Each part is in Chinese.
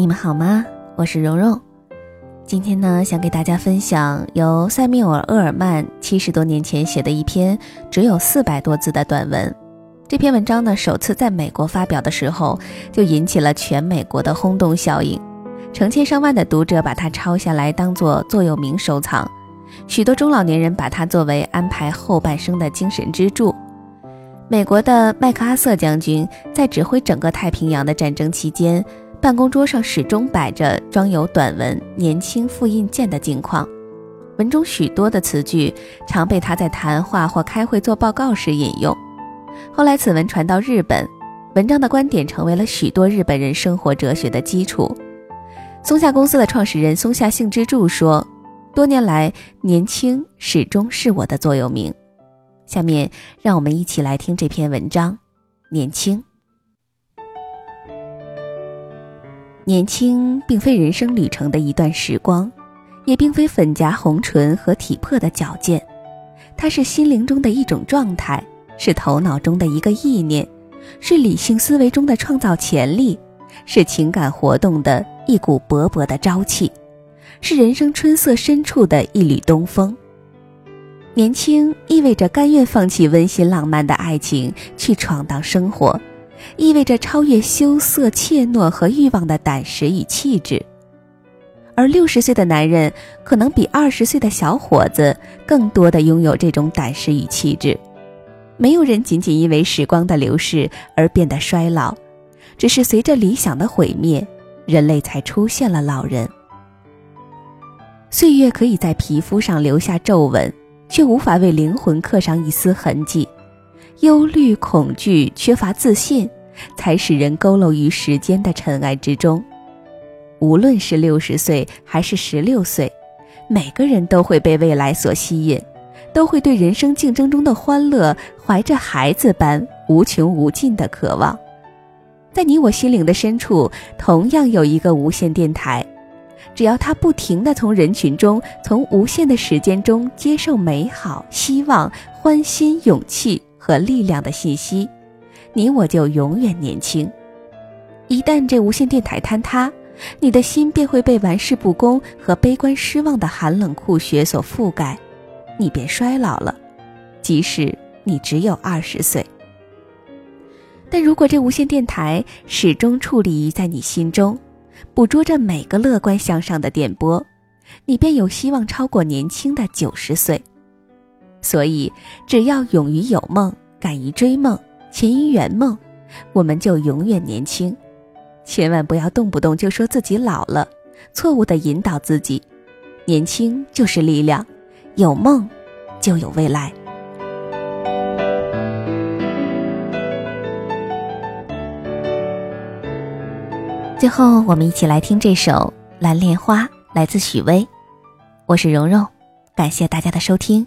你们好吗？我是蓉蓉。今天呢，想给大家分享由塞缪尔·厄尔曼七十多年前写的一篇只有四百多字的短文。这篇文章呢，首次在美国发表的时候，就引起了全美国的轰动效应，成千上万的读者把它抄下来当做座右铭收藏，许多中老年人把它作为安排后半生的精神支柱。美国的麦克阿瑟将军在指挥整个太平洋的战争期间。办公桌上始终摆着装有短文《年轻复印件》的镜框，文中许多的词句常被他在谈话或开会做报告时引用。后来此文传到日本，文章的观点成为了许多日本人生活哲学的基础。松下公司的创始人松下幸之助说：“多年来，年轻始终是我的座右铭。”下面让我们一起来听这篇文章，《年轻》。年轻并非人生旅程的一段时光，也并非粉颊红唇和体魄的矫健，它是心灵中的一种状态，是头脑中的一个意念，是理性思维中的创造潜力，是情感活动的一股勃勃的朝气，是人生春色深处的一缕东风。年轻意味着甘愿放弃温馨浪漫的爱情，去闯荡生活。意味着超越羞涩、怯懦和欲望的胆识与气质，而六十岁的男人可能比二十岁的小伙子更多的拥有这种胆识与气质。没有人仅仅因为时光的流逝而变得衰老，只是随着理想的毁灭，人类才出现了老人。岁月可以在皮肤上留下皱纹，却无法为灵魂刻上一丝痕迹。忧虑、恐惧、缺乏自信，才使人佝偻于时间的尘埃之中。无论是六十岁还是十六岁，每个人都会被未来所吸引，都会对人生竞争中的欢乐怀着孩子般无穷无尽的渴望。在你我心灵的深处，同样有一个无线电台，只要它不停地从人群中、从无限的时间中接受美好、希望、欢欣、勇气。和力量的信息，你我就永远年轻。一旦这无线电台坍塌，你的心便会被玩世不恭和悲观失望的寒冷酷雪所覆盖，你便衰老了，即使你只有二十岁。但如果这无线电台始终矗立在你心中，捕捉着每个乐观向上的电波，你便有希望超过年轻的九十岁。所以，只要勇于有梦，敢于追梦，勤于圆梦，我们就永远年轻。千万不要动不动就说自己老了，错误的引导自己。年轻就是力量，有梦就有未来。最后，我们一起来听这首《蓝莲花》，来自许巍。我是蓉蓉，感谢大家的收听。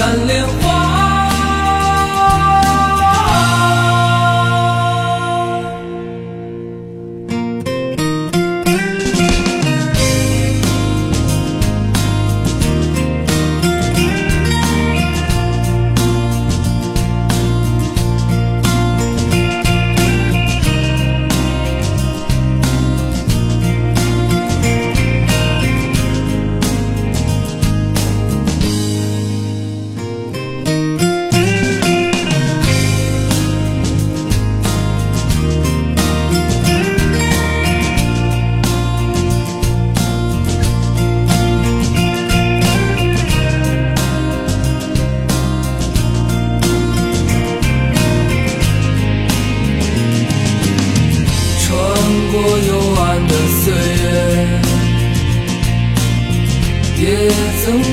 蓝莲花。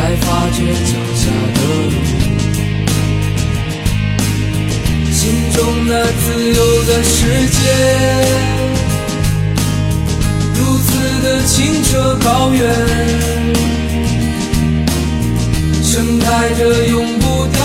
才发觉脚下的路，心中那自由的世界，如此的清澈高远。盛开着永不凋